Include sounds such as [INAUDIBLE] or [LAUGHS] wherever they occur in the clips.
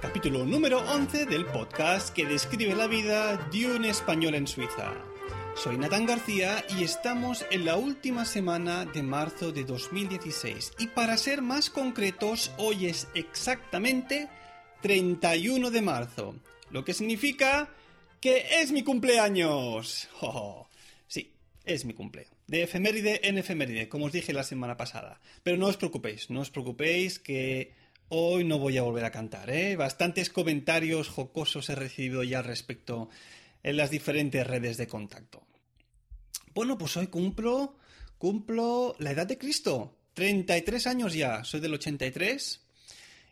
capítulo número 11 del podcast que describe la vida de un español en Suiza. Soy Natán García y estamos en la última semana de marzo de 2016 y para ser más concretos hoy es exactamente 31 de marzo, lo que significa que es mi cumpleaños. [LAUGHS] Oh, sí, es mi cumpleaños de efeméride en efeméride, como os dije la semana pasada. Pero no os preocupéis, no os preocupéis que hoy no voy a volver a cantar, ¿eh? Bastantes comentarios jocosos he recibido ya al respecto en las diferentes redes de contacto. Bueno, pues hoy cumplo, cumplo la edad de Cristo. 33 años ya, soy del 83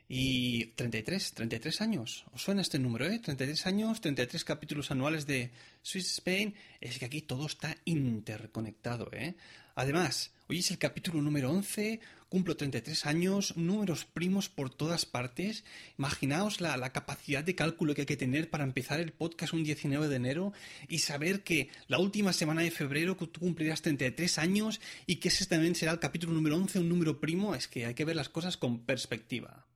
y 33, 33 años. ¿Os suena este número, eh? 33 años, 33 capítulos anuales de Swiss Spain. Es que aquí todo está interconectado, ¿eh? Además, hoy es el capítulo número 11, cumplo 33 años, números primos por todas partes. Imaginaos la, la, capacidad de cálculo que hay que tener para empezar el podcast un 19 de enero y saber que la última semana de febrero tú cumplirás 33 años y que ese también será el capítulo número 11, un número primo. Es que hay que ver las cosas con perspectiva.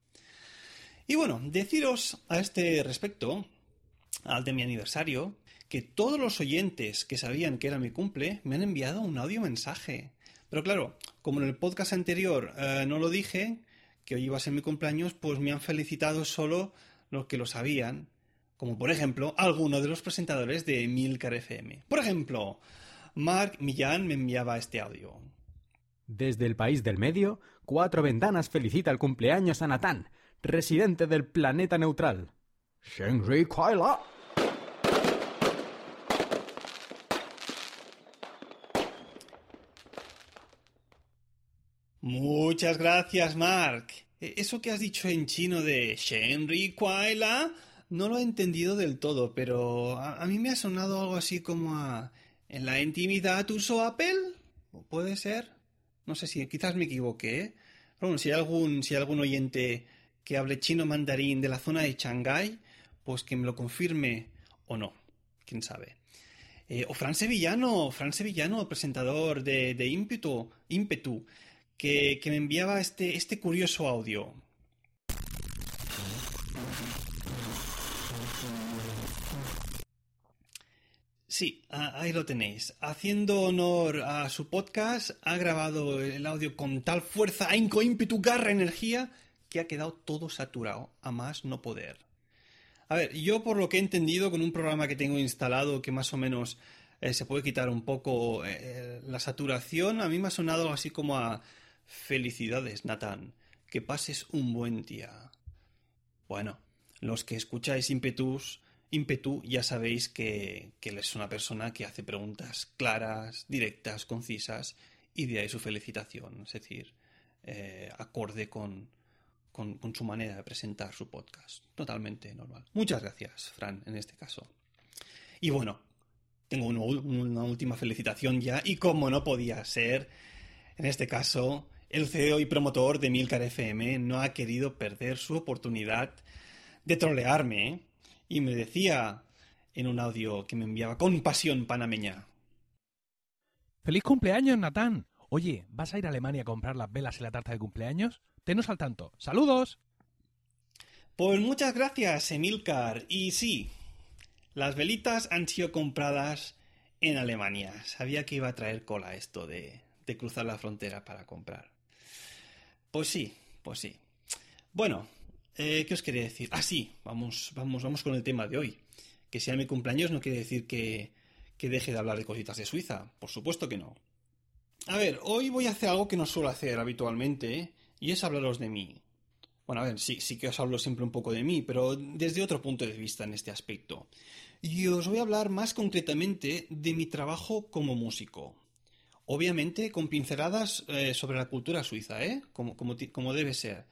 Y bueno, deciros a este respecto, al de mi aniversario, que todos los oyentes que sabían que era mi cumple me han enviado un audio mensaje. Pero claro, como en el podcast anterior eh, no lo dije, que hoy iba a ser mi cumpleaños, pues me han felicitado solo los que lo sabían, como por ejemplo alguno de los presentadores de Milcar FM. Por ejemplo, Mark Millán me enviaba este audio. Desde el país del medio, Cuatro Ventanas felicita el cumpleaños a Natán residente del planeta neutral. Shenri Kuala. Muchas gracias, Mark. E, eso que has dicho en chino de Shenri Kuala no lo he entendido del todo, pero a, mí me ha sonado algo así como a... ¿En la intimidad uso Apple? ¿Puede ser? No sé si quizás me equivoqué. ¿eh? Pero bueno, si hay algún, si hay algún oyente que hable chino mandarín de la zona de Shanghái, pues que me lo confirme o no, quién sabe. Eh, o Fran Sevillano, Fran Sevillano, presentador de, de Ímpetu, Ímpetu que, me enviaba este, este curioso audio. Sí, ahí lo tenéis. Haciendo honor a su podcast, ha grabado el audio con tal fuerza, ahínco, ímpetu, garra, energía, que ha quedado todo saturado, a más no poder. A ver, yo por lo que he entendido con un programa que tengo instalado que más o menos eh, se puede quitar un poco eh, la saturación, a mí me ha sonado así como a felicidades, Natán, que pases un buen día. Bueno, los que escucháis Impetus, Impetu ya sabéis que, él es una persona que hace preguntas claras, directas, concisas y de ahí su felicitación, es decir, eh, acorde con, con, su manera de presentar su podcast. Totalmente normal. Muchas gracias, Fran, en este caso. Y bueno, tengo una, última felicitación ya, y como no podía ser, en este caso, el CEO y promotor de Milcar FM no ha querido perder su oportunidad de trolearme, ¿eh? y me decía en un audio que me enviaba con pasión panameña. ¡Feliz cumpleaños, Natán! Oye, ¿vas a ir a Alemania a comprar las velas y la tarta de cumpleaños? Tenos al tanto. ¡Saludos! Pues muchas gracias, Emilcar. Y sí, las velitas han sido compradas en Alemania. Sabía que iba a traer cola esto de, de cruzar la frontera para comprar. Pues sí, pues sí. Bueno, eh, ¿qué os quería decir? Ah, sí, vamos, vamos, vamos con el tema de hoy. Que sea mi cumpleaños no quiere decir que, que deje de hablar de cositas de Suiza. Por supuesto que no. A ver, hoy voy a hacer algo que no suelo hacer habitualmente, y es hablaros de mí. Bueno, a ver, sí, sí que os hablo siempre un poco de mí, pero desde otro punto de vista en este aspecto. Y os voy a hablar más concretamente de mi trabajo como músico. Obviamente con pinceladas eh, sobre la cultura suiza, ¿eh? Como, como, como debe ser.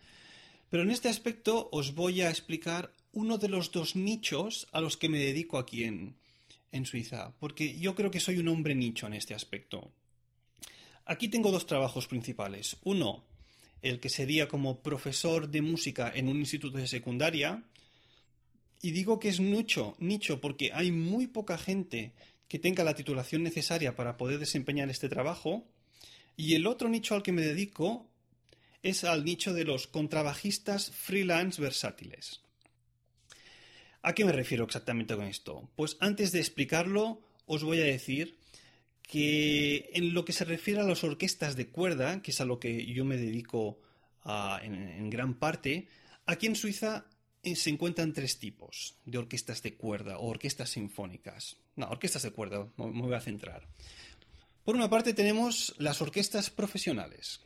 Pero en este aspecto os voy a explicar uno de los dos nichos a los que me dedico aquí en, en Suiza, porque yo creo que soy un hombre nicho en este aspecto. Aquí tengo dos trabajos principales. Uno, el que sería como profesor de música en un instituto de secundaria. Y digo que es nicho, nicho porque hay muy poca gente que tenga la titulación necesaria para poder desempeñar este trabajo. Y el otro nicho al que me dedico es al nicho de los contrabajistas freelance versátiles. ¿A qué me refiero exactamente con esto? Pues antes de explicarlo, os voy a decir que en lo que se refiere a las orquestas de cuerda, que es a lo que yo me dedico en, en, gran parte, aquí en Suiza se encuentran tres tipos de orquestas de cuerda o orquestas sinfónicas. No, orquestas de cuerda, me voy a centrar. Por una parte tenemos las orquestas profesionales.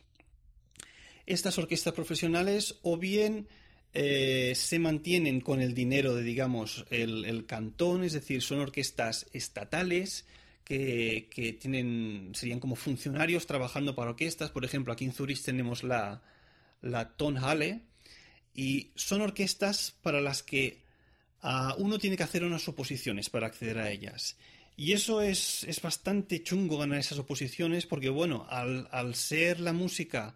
Estas orquestas profesionales o bien eh, se mantienen con el dinero de, digamos, el, cantón, es decir, son orquestas estatales que, tienen, serían como funcionarios trabajando para orquestas. Por ejemplo, aquí en Zurich tenemos la, la Tonhalle, y son orquestas para las que ah, uno tiene que hacer unas oposiciones para acceder a ellas. Y eso es, es bastante chungo ganar esas oposiciones porque, bueno, al, al ser la música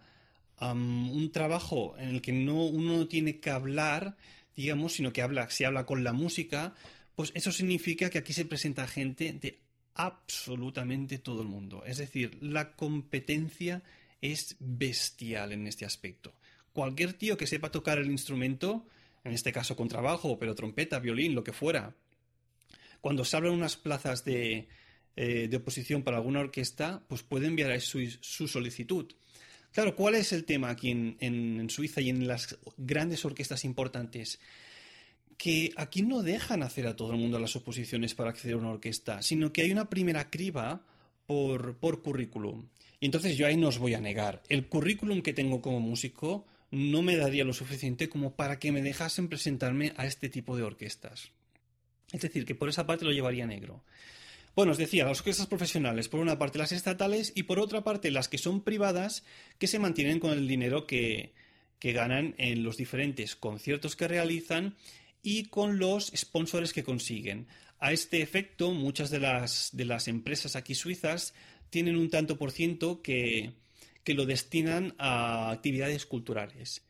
un trabajo en el que no, uno no tiene que hablar, digamos, sino que habla, se habla con la música, pues eso significa que aquí se presenta gente de absolutamente todo el mundo. Es decir, la competencia es bestial en este aspecto cualquier tío que sepa tocar el instrumento, en este caso con trabajo, pero trompeta, violín, lo que fuera, cuando se abren unas plazas de, eh, oposición para alguna orquesta, pues puede enviar su, su, solicitud. Claro, ¿cuál es el tema aquí en, Suiza y en las grandes orquestas importantes? Que aquí no dejan hacer a todo el mundo las oposiciones para acceder a una orquesta, sino que hay una primera criba por, por currículum. Y entonces yo ahí no os voy a negar. El currículum que tengo como músico no me daría lo suficiente como para que me dejasen presentarme a este tipo de orquestas. Es decir, que por esa parte lo llevaría negro. Bueno, os decía, las orquestas profesionales, por una parte las estatales y por otra parte las que son privadas, que se mantienen con el dinero que, que ganan en los diferentes conciertos que realizan y con los sponsores que consiguen. A este efecto, muchas de las, de las empresas aquí suizas tienen un tanto por ciento que, que lo destinan a actividades culturales.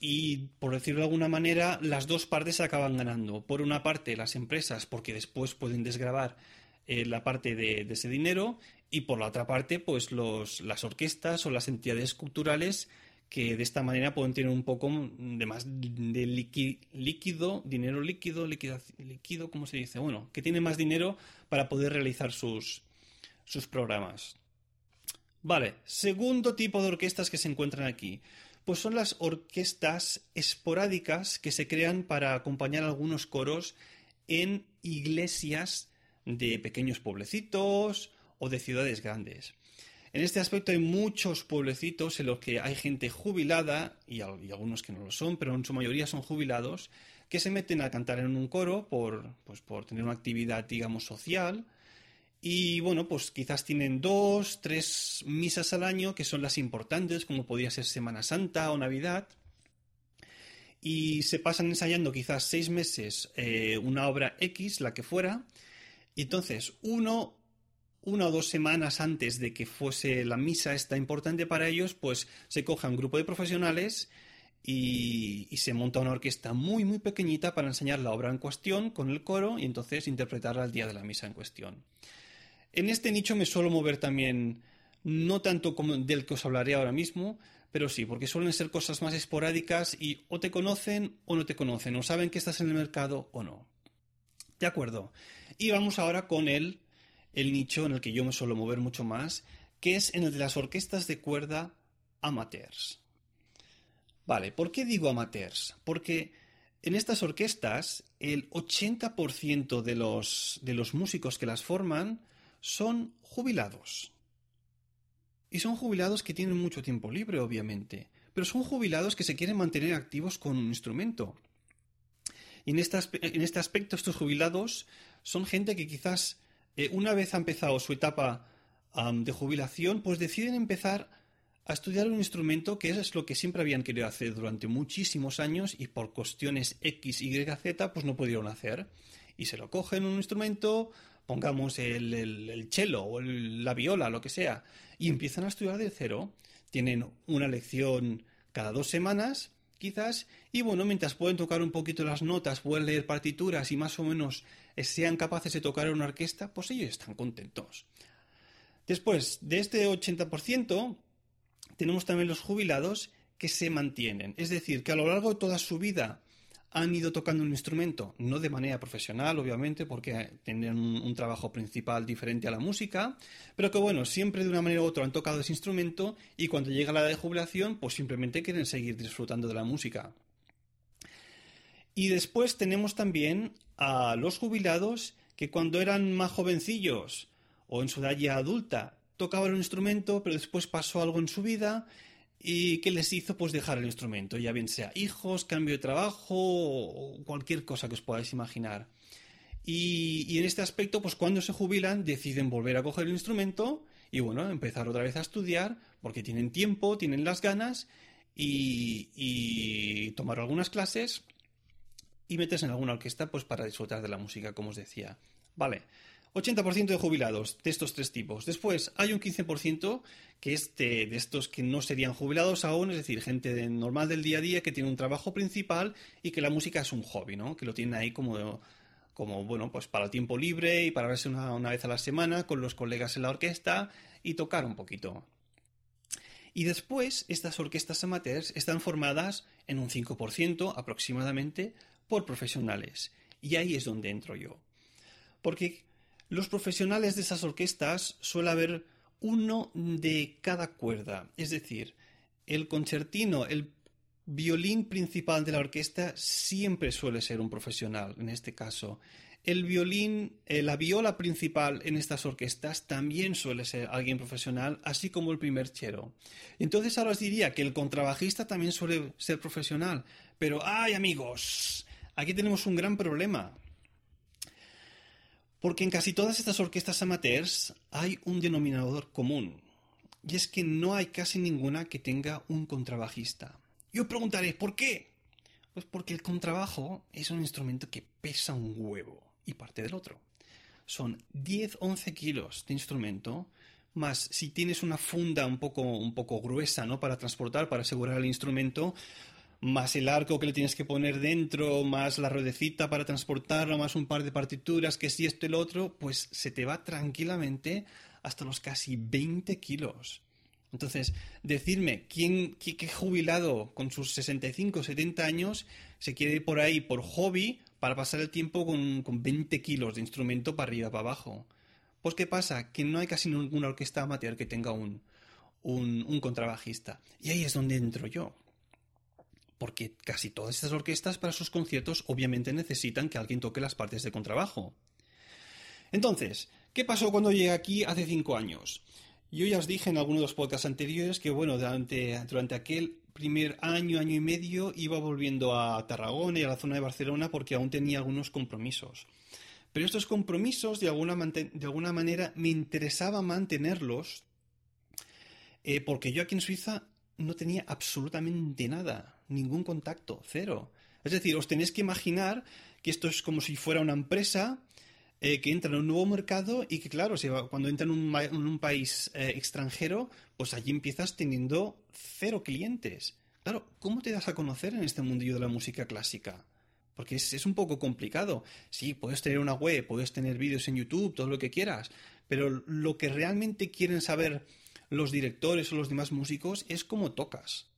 Y, por decirlo de alguna manera, las dos partes acaban ganando. Por una parte, las empresas, porque después pueden desgravar eh, la parte de, ese dinero, y por la otra parte, pues los, las orquestas o las entidades culturales que de esta manera pueden tener un poco de más de líquido, dinero líquido, líquido, líquido, ¿cómo se dice? Bueno, que tiene más dinero para poder realizar sus, sus programas. Vale, segundo tipo de orquestas que se encuentran aquí. Pues son las orquestas esporádicas que se crean para acompañar algunos coros en iglesias de pequeños pueblecitos o de ciudades grandes. En este aspecto hay muchos pueblecitos en los que hay gente jubilada, y, algunos que no lo son, pero en su mayoría son jubilados, que se meten a cantar en un coro por, pues, por tener una actividad, digamos, social, y bueno, pues quizás tienen dos, tres misas al año que son las importantes, como podría ser Semana Santa o Navidad. Y se pasan ensayando quizás seis meses eh, una obra X, la que fuera. Y entonces, uno, una o dos semanas antes de que fuese la misa esta importante para ellos, pues se coge un grupo de profesionales y, se monta una orquesta muy, muy pequeñita para enseñar la obra en cuestión con el coro y entonces interpretarla al día de la misa en cuestión. En este nicho me suelo mover también, no tanto como del que os hablaré ahora mismo, pero sí, porque suelen ser cosas más esporádicas y o te conocen o no te conocen, o saben que estás en el mercado o no. De acuerdo. Y vamos ahora con el, el nicho en el que yo me suelo mover mucho más, que es en el de las orquestas de cuerda amateurs. Vale, ¿por qué digo amateurs? Porque en estas orquestas el 80% de los, de los músicos que las forman son jubilados. Y son jubilados que tienen mucho tiempo libre, obviamente, pero son jubilados que se quieren mantener activos con un instrumento. Y en este, en este aspecto, estos jubilados son gente que quizás eh, una vez ha empezado su etapa de jubilación, pues deciden empezar a estudiar un instrumento que es lo que siempre habían querido hacer durante muchísimos años y por cuestiones X, Y, Z, pues no pudieron hacer. Y se lo cogen un instrumento, pongamos el, el, cello o la viola, lo que sea, y empiezan a estudiar de cero. Tienen una lección cada dos semanas, quizás, y bueno, mientras pueden tocar un poquito las notas, pueden leer partituras y más o menos sean capaces de tocar en una orquesta, pues ellos están contentos. Después de este 80%, tenemos también los jubilados que se mantienen. Es decir, que a lo largo de toda su vida han ido tocando un instrumento, no de manera profesional, obviamente, porque tienen un, trabajo principal diferente a la música, pero que bueno, siempre de una manera u otra han tocado ese instrumento y cuando llega la edad de jubilación, pues simplemente quieren seguir disfrutando de la música. Y después tenemos también a los jubilados que cuando eran más jovencillos o en su edad ya adulta tocaban un instrumento, pero después pasó algo en su vida y que les hizo pues dejar el instrumento, ya bien sea hijos, cambio de trabajo cualquier cosa que os podáis imaginar. Y, en este aspecto, pues cuando se jubilan deciden volver a coger el instrumento y bueno, empezar otra vez a estudiar porque tienen tiempo, tienen las ganas y, y tomar algunas clases y meterse en alguna orquesta pues para disfrutar de la música, como os decía. Vale, 80% de jubilados de estos tres tipos. Después hay un 15% que es de, estos que no serían jubilados aún, es decir, gente normal del día a día que tiene un trabajo principal y que la música es un hobby, ¿no? Que lo tienen ahí como, como bueno, pues para el tiempo libre y para verse una, una vez a la semana con los colegas en la orquesta y tocar un poquito. Y después, estas orquestas amateurs están formadas en un 5% aproximadamente por profesionales. Y ahí es donde entro yo. Porque los profesionales de esas orquestas suele haber uno de cada cuerda, es decir, el concertino, el violín principal de la orquesta siempre suele ser un profesional, en este caso. El violín, eh, la viola principal en estas orquestas también suele ser alguien profesional, así como el primer chero. Entonces ahora os diría que el contrabajista también suele ser profesional, pero ¡ay amigos! Aquí tenemos un gran problema. Porque en casi todas estas orquestas amateurs hay un denominador común, y es que no hay casi ninguna que tenga un contrabajista. Yo preguntaré, ¿por qué? Pues porque el contrabajo es un instrumento que pesa un huevo y parte del otro. Son 10-11 kilos de instrumento, más si tienes una funda un poco, un poco gruesa ¿no? para transportar, para asegurar el instrumento, más el arco que le tienes que poner dentro, más la ruedecita para transportarlo, más un par de partituras, que si esto y lo otro, pues se te va tranquilamente hasta los casi 20 kilos. Entonces, decirme, ¿quién, qué, jubilado con sus 65, 70 años se quiere ir por ahí por hobby para pasar el tiempo con, con 20 kilos de instrumento para arriba, para abajo? Pues, ¿qué pasa? Que no hay casi ninguna orquesta amateur que tenga un, un, un contrabajista. Y ahí es donde entro yo porque casi todas estas orquestas para sus conciertos obviamente necesitan que alguien toque las partes de contrabajo. Entonces, ¿qué pasó cuando llegué aquí hace cinco años? Yo ya os dije en algunos de los podcasts anteriores que, bueno, durante, durante aquel primer año, año y medio, iba volviendo a Tarragona y a la zona de Barcelona porque aún tenía algunos compromisos. Pero estos compromisos, de alguna, de alguna manera, me interesaba mantenerlos eh, porque yo aquí en Suiza no tenía absolutamente nada, ningún contacto, cero. Es decir, os tenéis que imaginar que esto es como si fuera una empresa eh, que entra en un nuevo mercado y que, claro, cuando entra en un, país eh, extranjero, pues allí empiezas teniendo cero clientes. Claro, ¿cómo te das a conocer en este mundillo de la música clásica? Porque es, es un poco complicado. Sí, puedes tener una web, puedes tener vídeos en YouTube, todo lo que quieras, pero lo que realmente quieren saber los directores o los demás músicos es cómo tocas.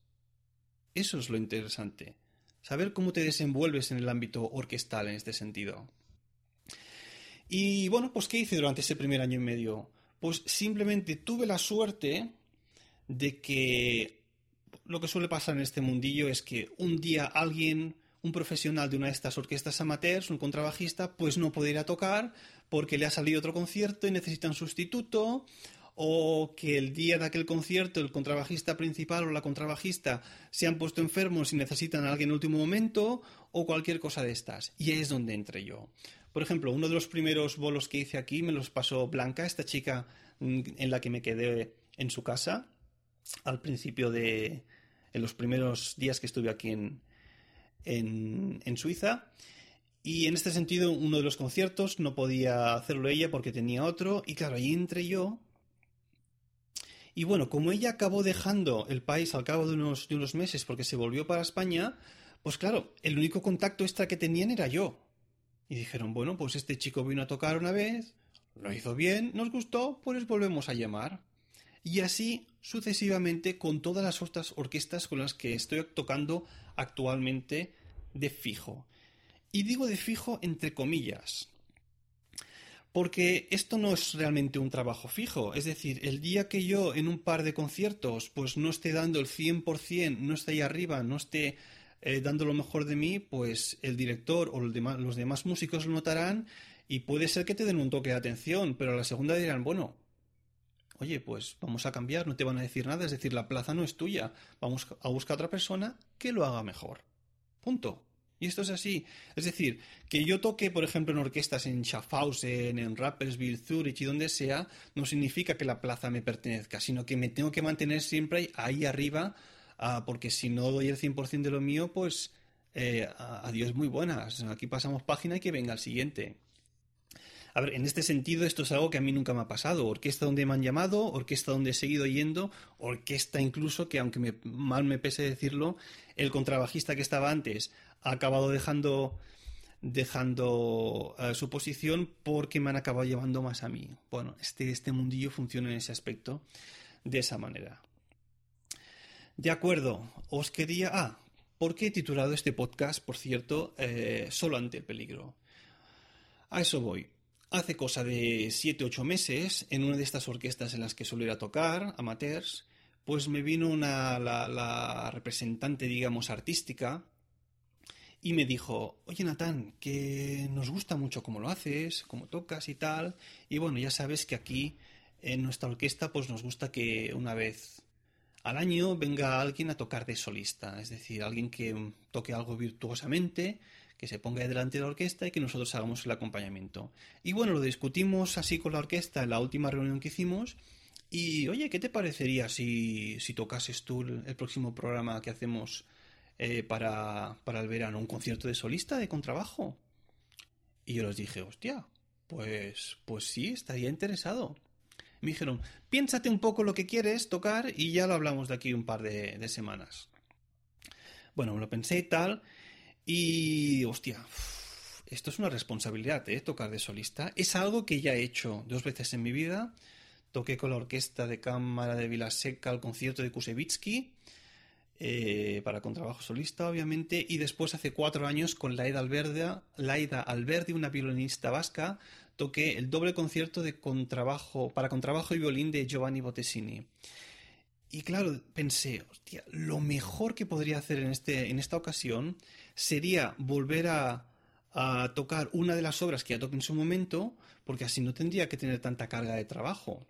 Eso es lo interesante. Saber cómo te desenvuelves en el ámbito orquestal en este sentido. Y bueno, pues ¿qué hice durante ese primer año y medio? Pues simplemente tuve la suerte de que lo que suele pasar en este mundillo es que un día alguien, un profesional de una de estas orquestas amateurs, un contrabajista, pues no puede ir a tocar porque le ha salido otro concierto y necesita un sustituto o que el día de aquel concierto el contrabajista principal o la contrabajista se han puesto enfermos y necesitan a alguien en último momento, o cualquier cosa de estas. Y ahí es donde entré yo. Por ejemplo, uno de los primeros bolos que hice aquí me los pasó Blanca, esta chica mm, en la que me quedé en su casa al principio de. en los primeros días que estuve aquí en, en, en Suiza. Y en este sentido, uno de los conciertos no podía hacerlo ella porque tenía otro. Y claro, ahí entré yo Y bueno, como ella acabó dejando el país al cabo de unos, meses porque se volvió para España, pues claro, el único contacto extra que tenían era yo. Y dijeron, bueno, pues este chico vino a tocar una vez, lo hizo bien, nos gustó, pues volvemos a llamar. Y así sucesivamente con todas las otras orquestas con las que estoy tocando actualmente de fijo. Y digo de fijo entre comillas, porque esto no es realmente un trabajo fijo. Es decir, el día que yo en un par de conciertos pues no esté dando el 100%, no esté ahí arriba, no esté eh, dando lo mejor de mí, pues el director o los demás, los demás músicos lo notarán y puede ser que te den un toque de atención, pero a la segunda dirán, bueno, oye, pues vamos a cambiar, no te van a decir nada, es decir, la plaza no es tuya, vamos a buscar a otra persona que lo haga mejor. Punto. Y esto es así. Es decir, que yo toque, por ejemplo, en orquestas en Schaffhausen, en Rapperswil, Zurich y donde sea, no significa que la plaza me pertenezca, sino que me tengo que mantener siempre ahí arriba, ah, porque si no doy el 100% de lo mío, pues eh, adiós muy buenas. Aquí pasamos página y que venga el siguiente. A ver, en este sentido, esto es algo que a mí nunca me ha pasado. Orquesta donde me han llamado, orquesta donde he seguido yendo, orquesta incluso que, aunque me, mal me pese decirlo, el contrabajista que estaba antes ha acabado dejando dejando eh, su posición porque me han acabado llevando más a mí. Bueno, este, este mundillo funciona en ese aspecto de esa manera. De acuerdo, os quería... Ah, ¿por qué he titulado este podcast, por cierto, eh, solo ante el peligro? A eso voy. Hace cosa de 7-8 meses, en una de estas orquestas en las que suelo ir a tocar, amateurs, pues me vino una, la, la representante, digamos, artística, y me dijo, oye Natán, que nos gusta mucho cómo lo haces, cómo tocas y tal, y bueno, ya sabes que aquí en nuestra orquesta pues nos gusta que una vez al año venga alguien a tocar de solista, es decir, alguien que toque algo virtuosamente, que se ponga delante de la orquesta y que nosotros hagamos el acompañamiento. Y bueno, lo discutimos así con la orquesta en la última reunión que hicimos. Y oye, ¿qué te parecería si, si tocases tú el próximo programa que hacemos eh, para, para el verano, un concierto de solista de contrabajo. Y yo les dije, hostia, pues, pues sí, estaría interesado. Me dijeron, piénsate un poco lo que quieres tocar y ya lo hablamos de aquí un par de, semanas. Bueno, me lo pensé y tal. Y, hostia, esto es una responsabilidad, ¿eh? Tocar de solista. Es algo que ya he hecho dos veces en mi vida. Toqué con la orquesta de cámara de Vilaseca el concierto de Kusevitsky eh, para contrabajo solista, obviamente, y después hace cuatro años con Laida Alberdi, Laida Alberdi, una violinista vasca, toqué el doble concierto de contrabajo, para contrabajo y violín de Giovanni Bottesini. Y claro, pensé, hostia, lo mejor que podría hacer en, este, en esta ocasión sería volver a, tocar una de las obras que ya toqué en su momento, porque así no tendría que tener tanta carga de trabajo.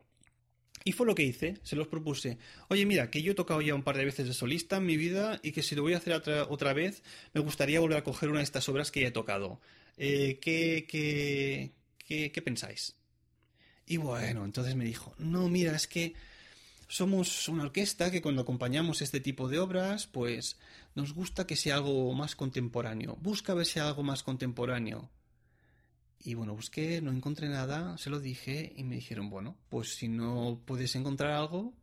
Y fue lo que hice, se los propuse. Oye, mira, que yo he tocado ya un par de veces de solista en mi vida y que si lo voy a hacer otra, otra vez, me gustaría volver a coger una de estas obras que ya he tocado. Eh, ¿qué, qué, qué, qué pensáis? Y bueno, entonces me dijo, no, mira, es que somos una orquesta que cuando acompañamos este tipo de obras, pues nos gusta que sea algo más contemporáneo. Busca ver si algo más contemporáneo. Y bueno, busqué, no encontré nada, se lo dije y me dijeron, bueno, pues si no puedes encontrar algo,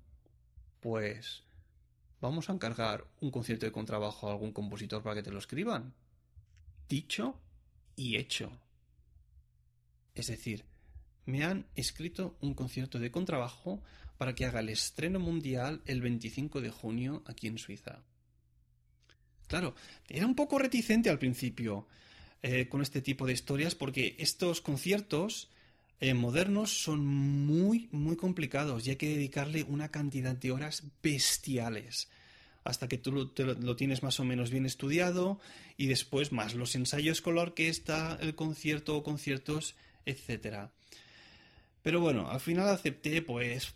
pues vamos a encargar un concierto de contrabajo a algún compositor para que te lo escriban. Dicho y hecho. Es decir, me han escrito un concierto de contrabajo para que haga el estreno mundial el 25 de junio aquí en Suiza. Claro, era un poco reticente al principio. Eh, con este tipo de historias porque estos conciertos eh, modernos son muy, muy complicados y hay que dedicarle una cantidad de horas bestiales hasta que tú lo, lo, tienes más o menos bien estudiado y después más los ensayos con la orquesta, el concierto o conciertos, etc. Pero bueno, al final acepté, pues...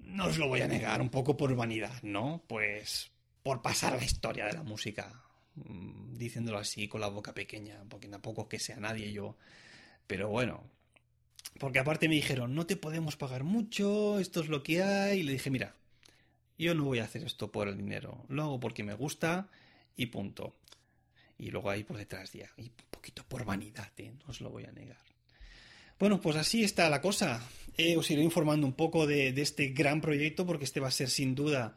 No os lo voy a negar, un poco por vanidad, ¿no? Pues por pasar la historia de la música. Mm, diciéndolo así con la boca pequeña, porque tampoco es que sea nadie yo. Pero bueno, porque aparte me dijeron, no te podemos pagar mucho, esto es lo que hay. Y le dije, mira, yo no voy a hacer esto por el dinero, lo hago porque me gusta y punto. Y luego ahí por detrás ya, y un poquito por vanidad, ¿eh? no os lo voy a negar. Bueno, pues así está la cosa. Eh, os iré informando un poco de, este gran proyecto porque este va a ser sin duda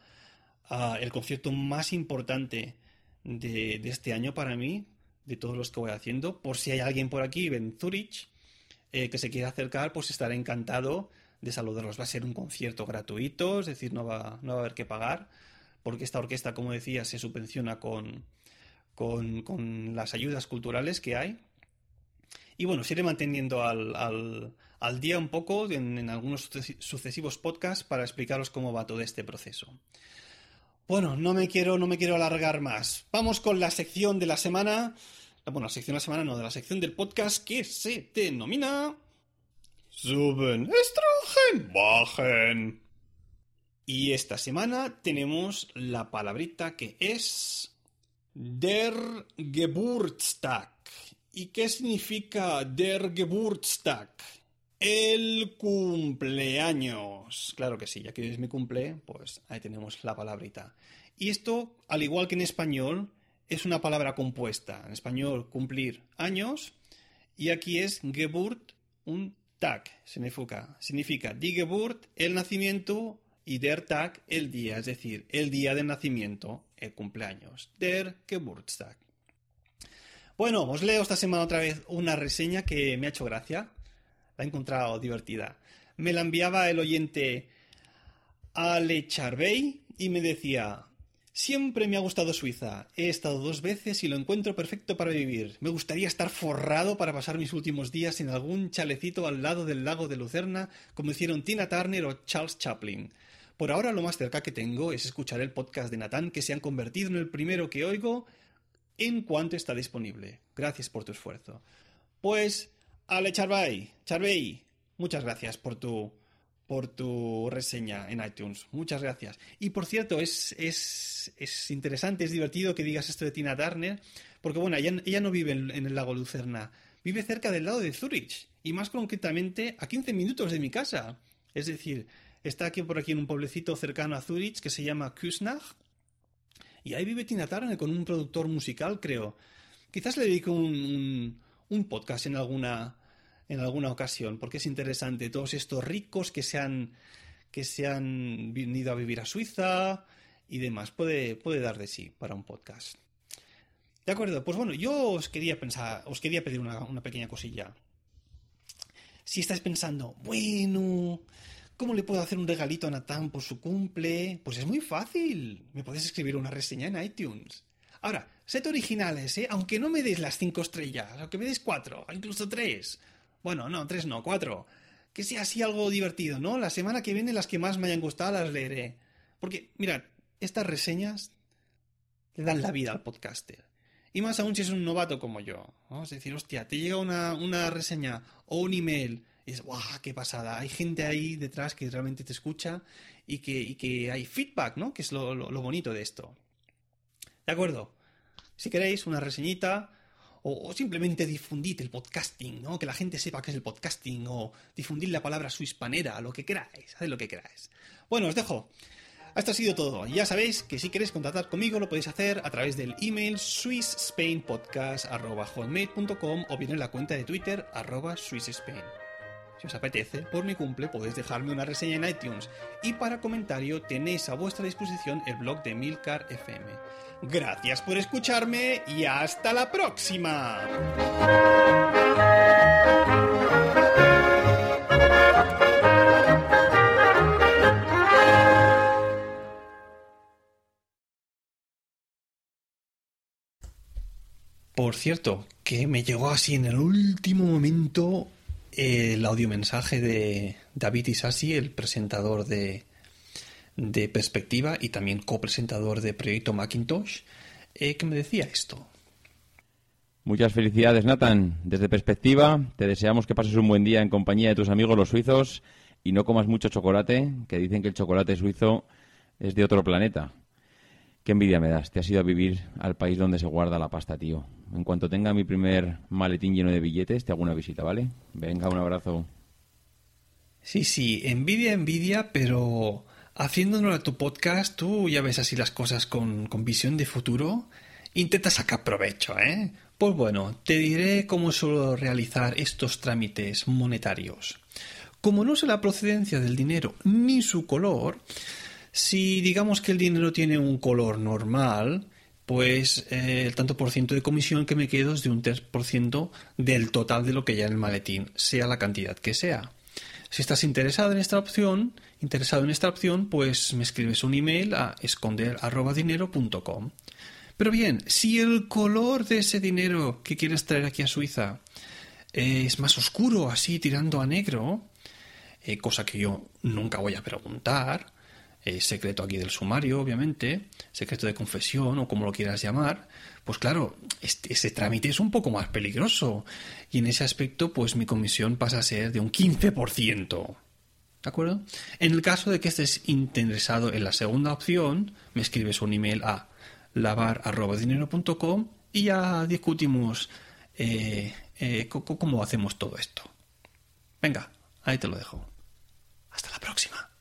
el concierto más importante de, este año para mí, de todos los que voy haciendo. Por si hay alguien por aquí en Zurich eh, que se quiera acercar, pues estaré encantado de saludarlos. Va a ser un concierto gratuito, es decir, no va, no va a haber que pagar, porque esta orquesta, como decía, se subvenciona con, con, las ayudas culturales que hay. Y bueno, se iré manteniendo al, al, día un poco en, algunos sucesivos podcasts para explicaros cómo va todo este proceso. Bueno, no me quiero, no me quiero alargar más. Vamos con la sección de la semana. Bueno, la sección de la semana no, de la sección del podcast que se denomina. Suben, bajen. Y esta semana tenemos la palabrita que es. Der Geburtstag. ¿Y qué significa der Geburtstag? El cumpleaños. Claro que sí, ya que es mi cumple, pues ahí tenemos la palabrita. Y esto, al igual que en español, es una palabra compuesta. En español, cumplir años. Y aquí es Geburt, un Tag. Significa, significa die Geburt, el nacimiento, y der Tag, el día. Es decir, el día de nacimiento, el cumpleaños. Der Geburtstag. Bueno, os leo esta semana otra vez una reseña que me ha hecho gracia la he encontrado divertida. Me la enviaba el oyente Ale Charbey y me decía, Siempre me ha gustado Suiza. He estado dos veces y lo encuentro perfecto para vivir. Me gustaría estar forrado para pasar mis últimos días en algún chalecito al lado del lago de Lucerna, como hicieron Tina Turner o Charles Chaplin. Por ahora lo más cerca que tengo es escuchar el podcast de Nathan que se han convertido en el primero que oigo en cuanto está disponible. Gracias por tu esfuerzo. Pues Ale Charbay, Charbey, muchas gracias por tu, por tu reseña en iTunes. Muchas gracias. Y por cierto, es, es, es interesante, es divertido que digas esto de Tina Turner, porque bueno, ella, no vive en, el lago Lucerna, vive cerca del lado de Zurich, y más concretamente a 15 minutos de mi casa. Es decir, está aquí por aquí en un pueblecito cercano a Zurich que se llama Küsnach, y ahí vive Tina Turner con un productor musical, creo. Quizás le dedico un un podcast en alguna, en alguna ocasión, porque es interesante. Todos estos ricos que se han, que se han venido a vivir a Suiza y demás. Puede, puede dar de sí para un podcast. De acuerdo, pues bueno, yo os quería pensar, os quería pedir una, una pequeña cosilla. Si estáis pensando, bueno, ¿cómo le puedo hacer un regalito a Natán por su cumple? Pues es muy fácil. Me puedes escribir una reseña en iTunes. Ahora, sed originales, ¿eh? Aunque no me des las cinco estrellas, aunque me des cuatro, incluso tres. Bueno, no, tres no, cuatro. Que sea así algo divertido, ¿no? La semana que viene las que más me hayan gustado las leeré. Porque, mirad, estas reseñas le dan la vida al podcaster. Y más aún si es un novato como yo. Vamos a decir, hostia, te llega una, reseña o un email y es, ¡guau! ¡Qué pasada! Hay gente ahí detrás que realmente te escucha y que, que hay feedback, ¿no? Que es lo bonito de esto. ¿De acuerdo? Si queréis una reseñita o, simplemente difundid el podcasting, ¿no? Que la gente sepa qué es el podcasting o difundir la palabra su hispanera, lo que queráis, haced lo que queráis. Bueno, os dejo. Esto ha sido todo. Ya sabéis que si queréis contactar conmigo lo podéis hacer a través del email swissspainpodcast.com o bien en la cuenta de Twitter arroba swissspain. Si os apetece, por mi cumple podéis dejarme una reseña en iTunes y para comentario tenéis a vuestra disposición el blog de Milcar FM. Gracias por escucharme y hasta la próxima. Por cierto, que me llegó así en el último momento el audiomensaje de David Isasi, el presentador de, de Perspectiva y también copresentador de Proyecto Macintosh, eh, que me decía esto. Muchas felicidades, Nathan. Desde Perspectiva, te deseamos que pases un buen día en compañía de tus amigos los suizos y no comas mucho chocolate, que dicen que el chocolate suizo es de otro planeta. Qué envidia me das. Te has ido a vivir al país donde se guarda la pasta, tío. En cuanto tenga mi primer maletín lleno de billetes, te hago una visita, ¿vale? Venga, un abrazo. Sí, sí, envidia, envidia, pero haciéndonos a tu podcast, tú ya ves así las cosas con, con visión de futuro. Intenta sacar provecho, ¿eh? Pues bueno, te diré cómo suelo realizar estos trámites monetarios. Como no sé la procedencia del dinero ni su color, si digamos que el dinero tiene un color normal, pues eh, el tanto por ciento de comisión que me quedo es de un 3% del total de lo que ya en el maletín, sea la cantidad que sea. Si estás interesado en esta opción, interesado en esta opción, pues me escribes un email a esconder@dinero.com. Pero bien, si el color de ese dinero que quieres traer aquí a Suiza es más oscuro, así tirando a negro, eh, cosa que yo nunca voy a preguntar, secreto aquí del sumario, obviamente, secreto de confesión o como lo quieras llamar, pues claro, este, ese trámite es un poco más peligroso y en ese aspecto pues mi comisión pasa a ser de un 15%. ¿De acuerdo? En el caso de que estés interesado en la segunda opción, me escribes un email a lavar.dinero.com y ya discutimos eh, eh, cómo hacemos todo esto. Venga, ahí te lo dejo. Hasta la próxima.